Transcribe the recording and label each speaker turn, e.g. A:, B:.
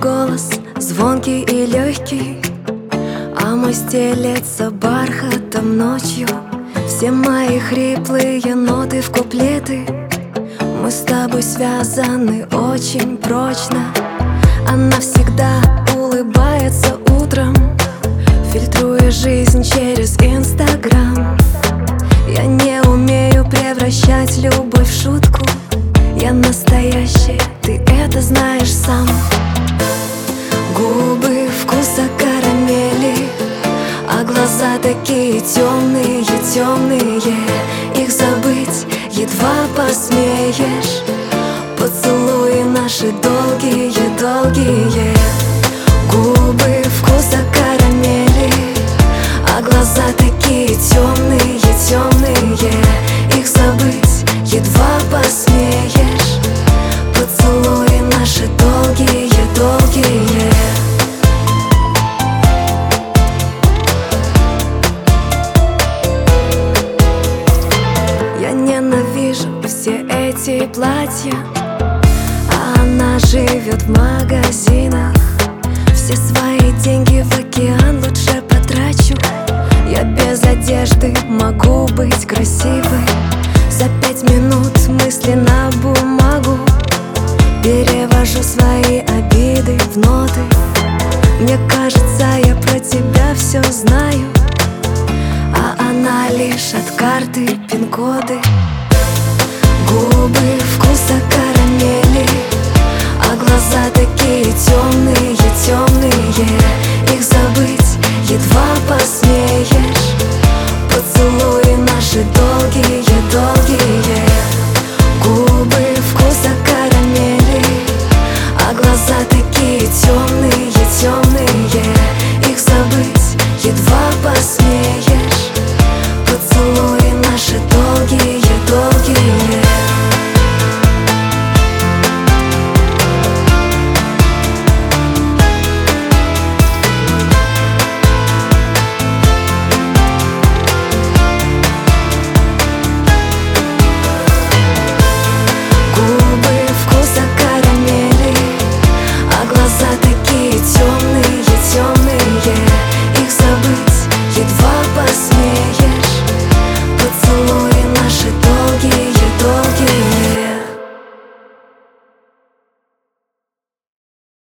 A: Голос звонкий и легкий А мой стелется бархатом ночью. Все мои хриплые ноты в куплеты. Мы с тобой связаны очень прочно. Она всегда улыбается утром Фильтруя жизнь через Инстаграм. Я не умею превращать любовь в шутку. Я настоящая, ты это знаешь глаза такие темные, темные. Их забыть едва посмеешь. Поцелуи наши долгие, долгие ненавижу все эти платья. А она живет в магазинах. Все свои деньги в океан лучше потрачу. Я без одежды могу быть красивой. За пять минут мысли на бумагу. Перевожу свои обиды в ноты. Мне кажется, я про тебя все знаю. А она лишь от карты пин-коды Губы вкуса карамели А глаза такие темные, темные Их забыть едва посмеешь. Поцелуи наши долгие, долгие. Губы вкуса карамели А глаза такие темные